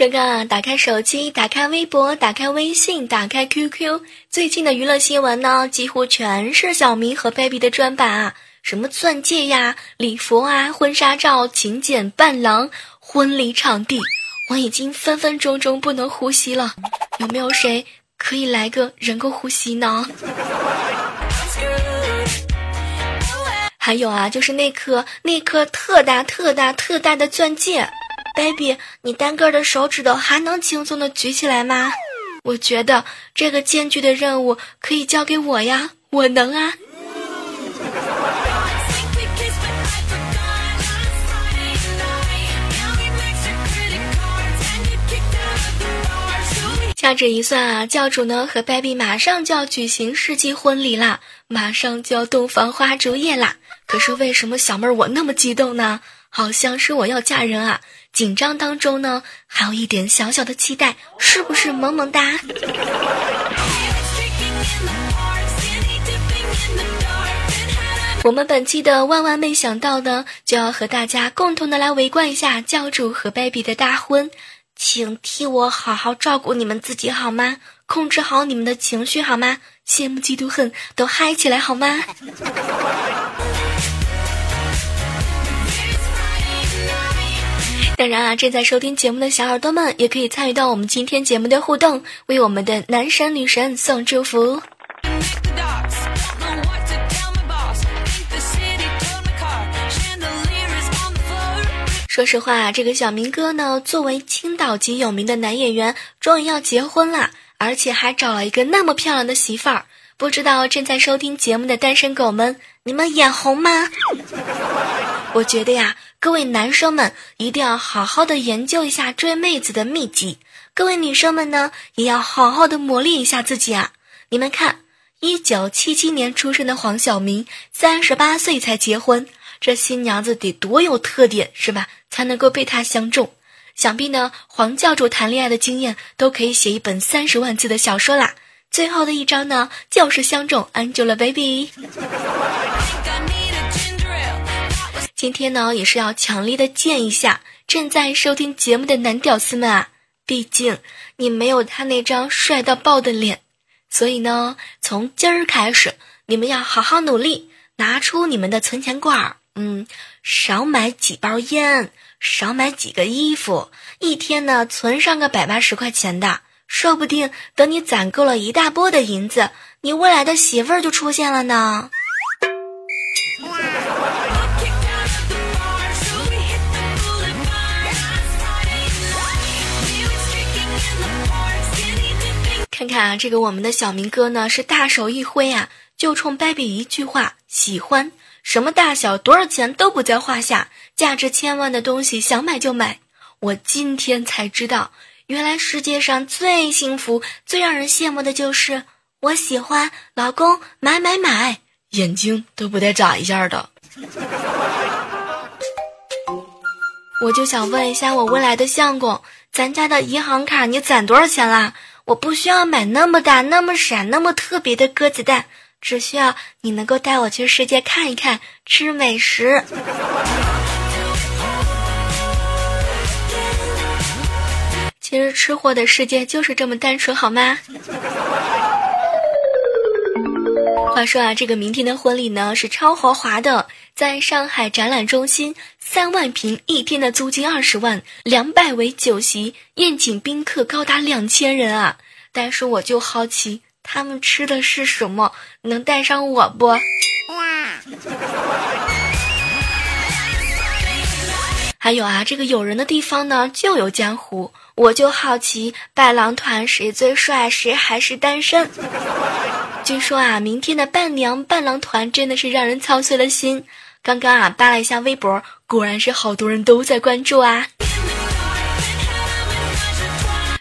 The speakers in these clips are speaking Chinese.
刚刚啊，打开手机，打开微博，打开微信，打开 QQ，最近的娱乐新闻呢，几乎全是小明和 baby 的专版啊，什么钻戒呀、礼服啊、婚纱照、请柬、伴郎、婚礼场地，我已经分分钟钟不能呼吸了。有没有谁可以来个人工呼吸呢？还有啊，就是那颗那颗特大特大特大的钻戒。baby，你单个的手指头还能轻松的举起来吗？我觉得这个艰巨的任务可以交给我呀，我能啊！掐指一算啊，教主呢和 baby 马上就要举行世纪婚礼啦，马上就要洞房花烛夜啦。可是为什么小妹儿我那么激动呢？好像是我要嫁人啊！紧张当中呢，还有一点小小的期待，是不是萌萌哒？我们本期的万万没想到呢，就要和大家共同的来围观一下教主和 baby 的大婚，请替我好好照顾你们自己好吗？控制好你们的情绪好吗？羡慕嫉妒恨都嗨起来好吗？当然啊，正在收听节目的小耳朵们，也可以参与到我们今天节目的互动，为我们的男神女神送祝福。说实话，这个小明哥呢，作为青岛级有名的男演员，终于要结婚了，而且还找了一个那么漂亮的媳妇儿。不知道正在收听节目的单身狗们，你们眼红吗？我觉得呀。各位男生们一定要好好的研究一下追妹子的秘籍，各位女生们呢也要好好的磨练一下自己啊！你们看，一九七七年出生的黄晓明，三十八岁才结婚，这新娘子得多有特点是吧？才能够被他相中？想必呢，黄教主谈恋爱的经验都可以写一本三十万字的小说啦！最后的一章呢，就是相中 Angelababy。今天呢，也是要强烈的建一下正在收听节目的男屌丝们啊，毕竟你没有他那张帅到爆的脸，所以呢，从今儿开始，你们要好好努力，拿出你们的存钱罐儿，嗯，少买几包烟，少买几个衣服，一天呢存上个百八十块钱的，说不定等你攒够了一大波的银子，你未来的媳妇儿就出现了呢。看看啊，这个我们的小明哥呢，是大手一挥啊，就冲 baby 一句话，喜欢什么大小多少钱都不在话下，价值千万的东西想买就买。我今天才知道，原来世界上最幸福、最让人羡慕的就是我喜欢老公买买买，眼睛都不带眨一下的。我就想问一下我未来的相公，咱家的银行卡你攒多少钱啦？我不需要买那么大、那么闪、那么特别的鸽子蛋，只需要你能够带我去世界看一看，吃美食。其实吃货的世界就是这么单纯，好吗？话说啊，这个明天的婚礼呢是超豪华的，在上海展览中心，三万平一天的租金二十万，两百围酒席，宴请宾客高达两千人啊！但是我就好奇，他们吃的是什么？能带上我不？还有啊，这个有人的地方呢就有江湖。我就好奇，伴郎团谁最帅，谁还是单身？据说啊，明天的伴娘伴郎团真的是让人操碎了心。刚刚啊，扒了一下微博，果然是好多人都在关注啊。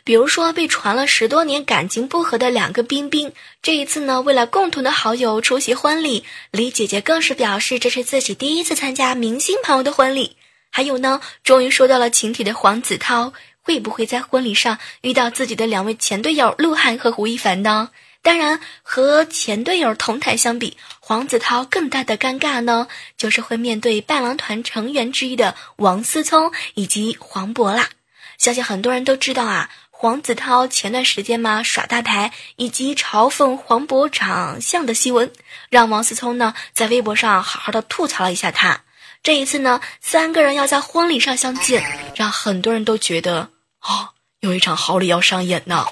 比如说，被传了十多年感情不和的两个冰冰，这一次呢，为了共同的好友出席婚礼，李姐姐更是表示这是自己第一次参加明星朋友的婚礼。还有呢，终于收到了请帖的黄子韬。会不会在婚礼上遇到自己的两位前队友鹿晗和胡一凡呢？当然，和前队友同台相比，黄子韬更大的尴尬呢，就是会面对伴郎团成员之一的王思聪以及黄渤啦。相信很多人都知道啊，黄子韬前段时间嘛耍大牌以及嘲讽黄渤长相的新闻，让王思聪呢在微博上好好的吐槽了一下他。这一次呢，三个人要在婚礼上相见，让很多人都觉得。哦，有一场好礼要上演呢。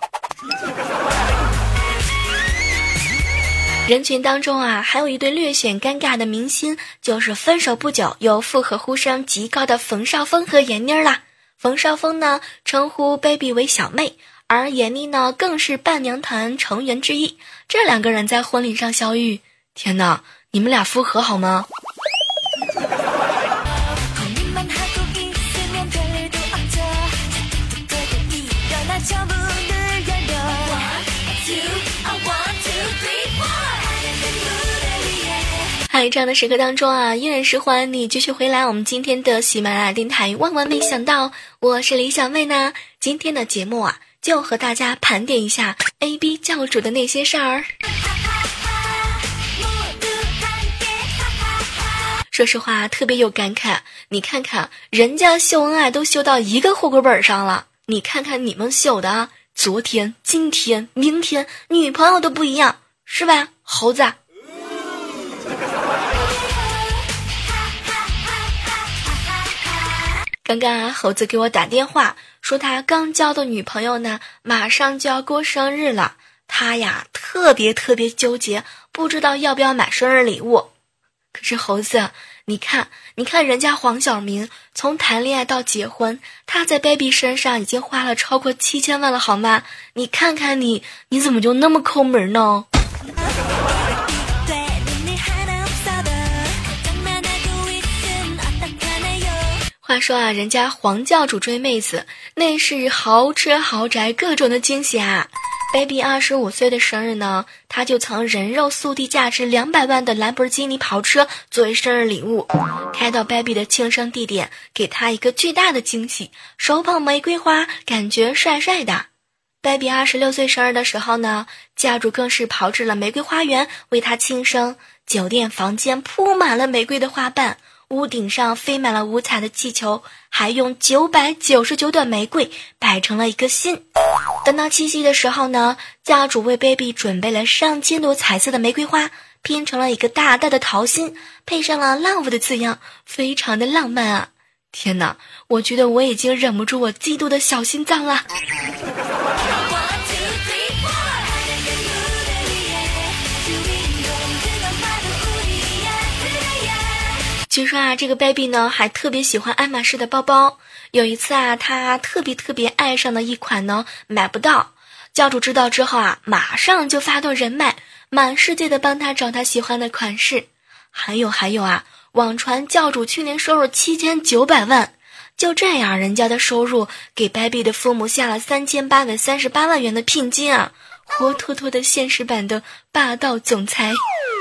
人群当中啊，还有一对略显尴尬的明星，就是分手不久又复合呼声极高的冯绍峰和闫妮啦。冯绍峰呢，称呼 baby 为小妹，而闫妮呢，更是伴娘团成员之一。这两个人在婚礼上相遇，天哪，你们俩复合好吗？这样的时刻当中啊，依然是欢迎你继续回来。我们今天的喜马拉雅电台，万万没想到，我是李小妹呢。今天的节目啊，就和大家盘点一下 A B 教主的那些事儿。说实话，特别有感慨。你看看人家秀恩爱都秀到一个户口本上了，你看看你们秀的，昨天、今天、明天，女朋友都不一样，是吧，猴子？刚刚啊，猴子给我打电话说他刚交的女朋友呢，马上就要过生日了，他呀特别特别纠结，不知道要不要买生日礼物。可是猴子，你看，你看人家黄晓明从谈恋爱到结婚，他在 baby 身上已经花了超过七千万了，好吗？你看看你，你怎么就那么抠门呢？话说啊，人家黄教主追妹子，那是豪车豪宅，各种的惊喜啊！baby 二十五岁的生日呢，他就曾人肉速递价值两百万的兰博基尼跑车作为生日礼物，开到 baby 的庆生地点，给他一个巨大的惊喜，手捧玫瑰花，感觉帅帅的。baby 二十六岁生日的时候呢，教主更是跑至了玫瑰花园为他庆生，酒店房间铺满了玫瑰的花瓣。屋顶上飞满了五彩的气球，还用九百九十九朵玫瑰摆成了一个心。等到七夕的时候呢，家主为 baby 准备了上千朵彩色的玫瑰花，拼成了一个大大的桃心，配上了 love 的字样，非常的浪漫啊！天哪，我觉得我已经忍不住我嫉妒的小心脏了。据说啊，这个 baby 呢还特别喜欢爱马仕的包包。有一次啊，他特别特别爱上的一款呢买不到，教主知道之后啊，马上就发动人脉，满世界的帮他找他喜欢的款式。还有还有啊，网传教主去年收入七千九百万，就这样，人家的收入给 baby 的父母下了三千八百三十八万元的聘金啊，活脱脱的现实版的霸道总裁，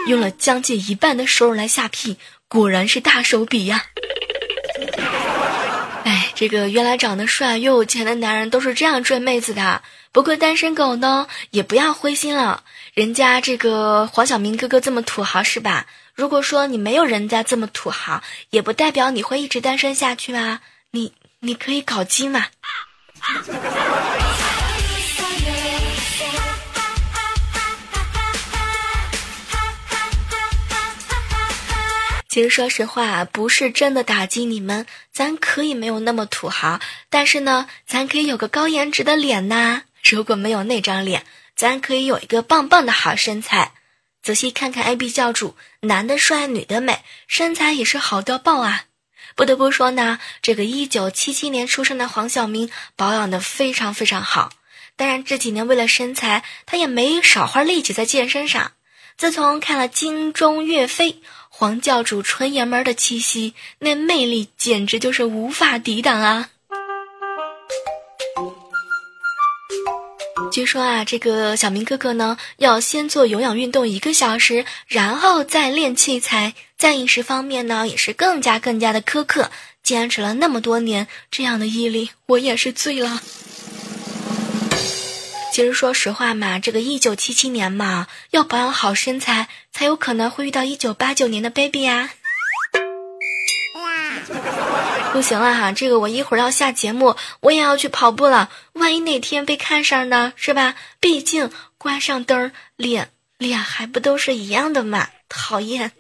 用了将近一半的收入来下聘。果然是大手笔呀！哎，这个原来长得帅又有钱的男人都是这样追妹子的。不过单身狗呢，也不要灰心了。人家这个黄晓明哥哥这么土豪是吧？如果说你没有人家这么土豪，也不代表你会一直单身下去啊。你你可以搞基嘛。其实说实话，不是真的打击你们，咱可以没有那么土豪，但是呢，咱可以有个高颜值的脸呐。如果没有那张脸，咱可以有一个棒棒的好身材。仔细看看 A B 教主，男的帅，女的美，身材也是好到爆啊！不得不说呢，这个一九七七年出生的黄晓明保养的非常非常好。当然这几年为了身材，他也没少花力气在健身上。自从看了《金钟岳飞》，黄教主纯爷们儿的气息，那魅力简直就是无法抵挡啊！据说啊，这个小明哥哥呢，要先做有氧运动一个小时，然后再练器材。在饮食方面呢，也是更加更加的苛刻，坚持了那么多年，这样的毅力，我也是醉了。其实说实话嘛，这个一九七七年嘛，要保养好身材，才有可能会遇到一九八九年的 baby 啊。不行了哈，这个我一会儿要下节目，我也要去跑步了。万一哪天被看上呢，是吧？毕竟关上灯，脸脸还不都是一样的嘛？讨厌。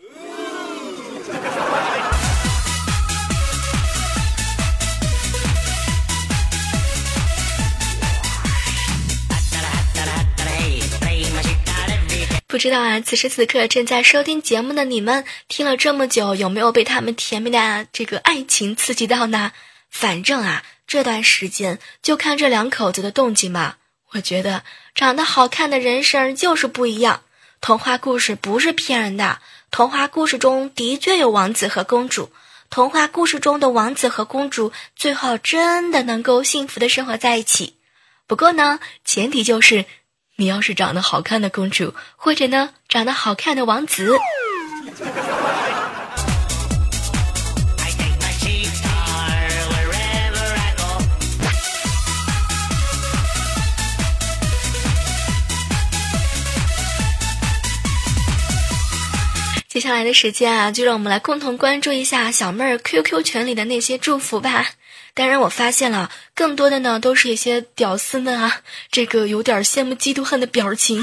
不知道啊，此时此刻正在收听节目的你们，听了这么久，有没有被他们甜蜜的这个爱情刺激到呢？反正啊，这段时间就看这两口子的动静嘛。我觉得长得好看的人生就是不一样。童话故事不是骗人的，童话故事中的确有王子和公主，童话故事中的王子和公主最后真的能够幸福的生活在一起。不过呢，前提就是。你要是长得好看的公主，或者呢长得好看的王子。接下来的时间啊，就让我们来共同关注一下小妹儿 QQ 群里的那些祝福吧。当然，我发现了更多的呢，都是一些屌丝们啊，这个有点羡慕嫉妒恨的表情。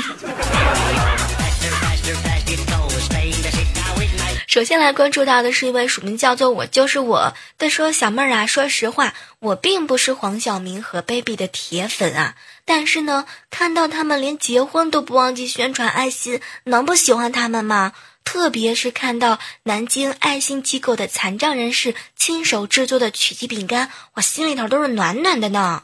首先来关注到的是一位署名叫做“我就是我”的说：“小妹儿啊，说实话，我并不是黄晓明和 baby 的铁粉啊，但是呢，看到他们连结婚都不忘记宣传爱心，能不喜欢他们吗？”特别是看到南京爱心机构的残障人士亲手制作的曲奇饼干，我心里头都是暖暖的呢。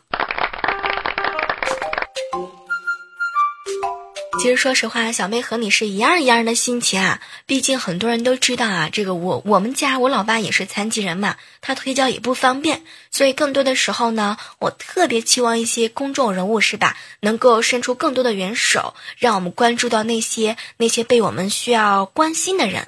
其实说实话，小妹和你是一样一样的心情啊。毕竟很多人都知道啊，这个我我们家我老爸也是残疾人嘛，他腿脚也不方便，所以更多的时候呢，我特别期望一些公众人物是吧，能够伸出更多的援手，让我们关注到那些那些被我们需要关心的人。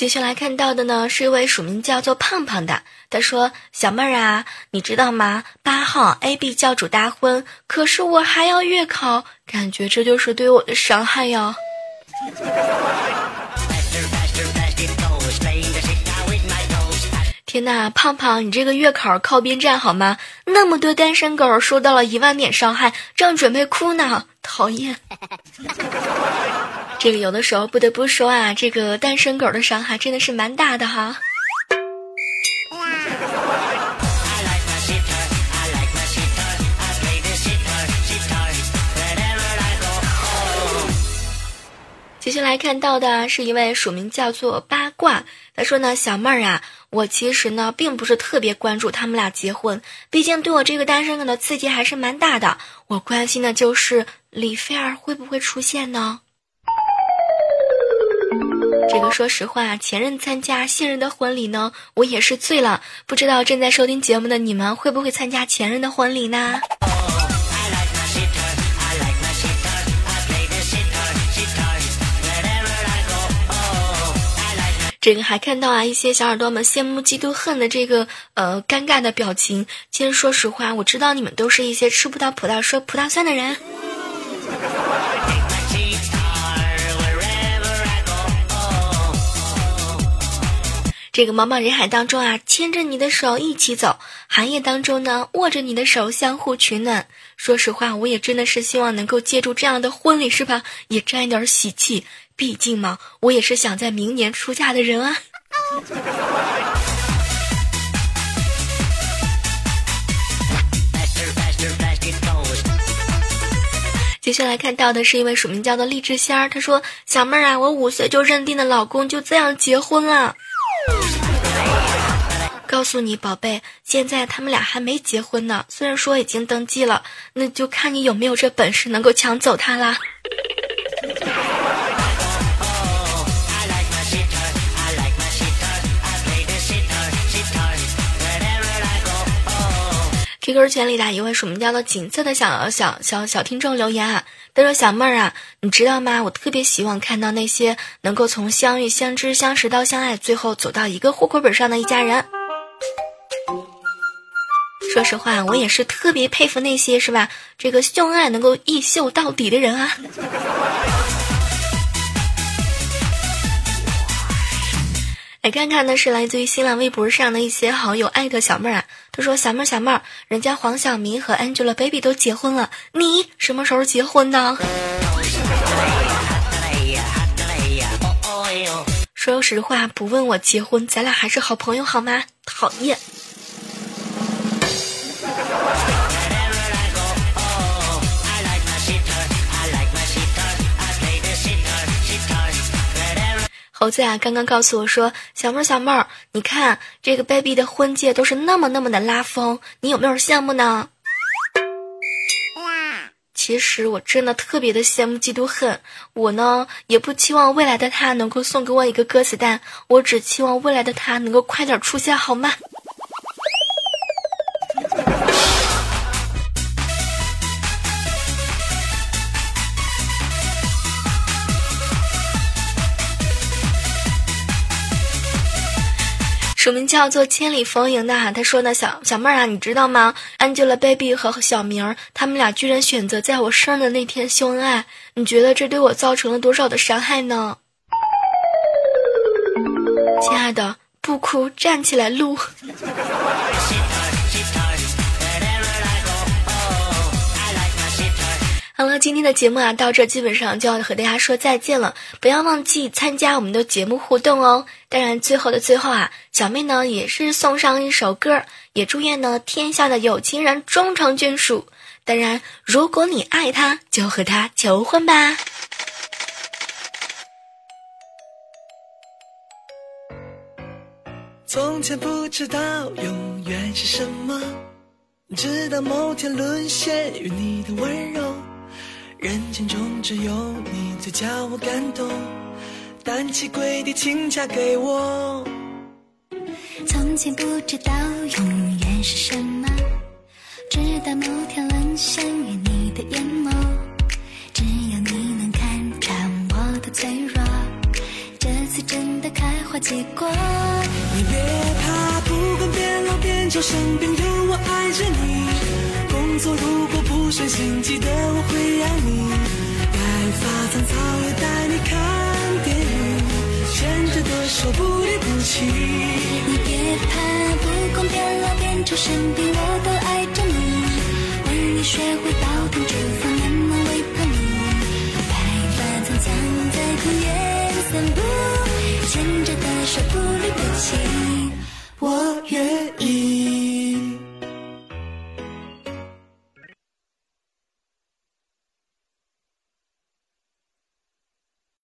接下来看到的呢，是一位署名叫做胖胖的。他说：“小妹儿啊，你知道吗？八号 A B 教主大婚，可是我还要月考，感觉这就是对我的伤害呀。”天呐，胖胖，你这个月考靠边站好吗？那么多单身狗受到了一万点伤害，正准备哭呢，讨厌。这个有的时候不得不说啊，这个单身狗的伤害真的是蛮大的哈。接下来看到的是一位署名叫做八卦，他说呢，小妹儿啊，我其实呢并不是特别关注他们俩结婚，毕竟对我这个单身狗的刺激还是蛮大的。我关心的就是李菲儿会不会出现呢？这个说实话，前任参加现任的婚礼呢，我也是醉了。不知道正在收听节目的你们会不会参加前任的婚礼呢？这个还看到啊，一些小耳朵们羡慕嫉妒恨的这个呃尴尬的表情。其实说实话，我知道你们都是一些吃不到葡萄说葡萄酸的人。这个茫茫人海当中啊，牵着你的手一起走；寒夜当中呢，握着你的手相互取暖。说实话，我也真的是希望能够借助这样的婚礼，是吧？也沾一点喜气。毕竟嘛，我也是想在明年出嫁的人啊。接下来看到的是一位署名叫做励志仙儿，他说：“小妹儿啊，我五岁就认定的老公就这样结婚了。”告诉你，宝贝，现在他们俩还没结婚呢。虽然说已经登记了，那就看你有没有这本事能够抢走他啦。QQ 群里的一位署名叫做锦瑟的小小小小听众留言啊，他说：“小妹儿啊，你知道吗？我特别希望看到那些能够从相遇、相知、相识到相爱，最后走到一个户口本上的一家人。”说实话，我也是特别佩服那些是吧？这个秀恩爱能够一秀到底的人啊！来看看呢，是来自于新浪微博上的一些好友艾特小妹儿啊。他说：“小妹儿，小妹儿，人家黄晓明和 Angelababy 都结婚了，你什么时候结婚呢？”说实话，不问我结婚，咱俩还是好朋友好吗？讨厌。猴子啊，刚刚告诉我说，小妹儿，小妹儿，你看这个 baby 的婚戒都是那么那么的拉风，你有没有羡慕呢？其实我真的特别的羡慕嫉妒恨，我呢也不期望未来的他能够送给我一个鸽子蛋，我只期望未来的他能够快点出现，好吗？我们叫做千里逢迎的哈，他说呢，小小妹儿啊，你知道吗？Angelababy 和小明儿他们俩居然选择在我生日的那天秀恩爱，你觉得这对我造成了多少的伤害呢？亲爱的，不哭，站起来录。好了，今天的节目啊，到这基本上就要和大家说再见了。不要忘记参加我们的节目互动哦。当然，最后的最后啊，小妹呢也是送上一首歌，也祝愿呢天下的有情人终成眷属。当然，如果你爱他，就和他求婚吧。从前不知道永远是什么，直到某天沦陷于你的温柔。人间中只有你最叫我感动，单膝跪地请嫁给我。从前不知道永远是什么，直到某天沦陷于你的眼眸。只有你能看穿我的脆弱，这次真的开花结果。你别怕，不管变老变丑生病，有我爱着你。工作如果不顺心，记得我会爱你白发苍苍也带你看电影，牵着的手不离不弃。你别怕，不管变老变丑生病，我都爱着你。为你学会煲汤煮饭，慢慢喂饱你。白发苍苍在公园散步，牵着的手不离不弃。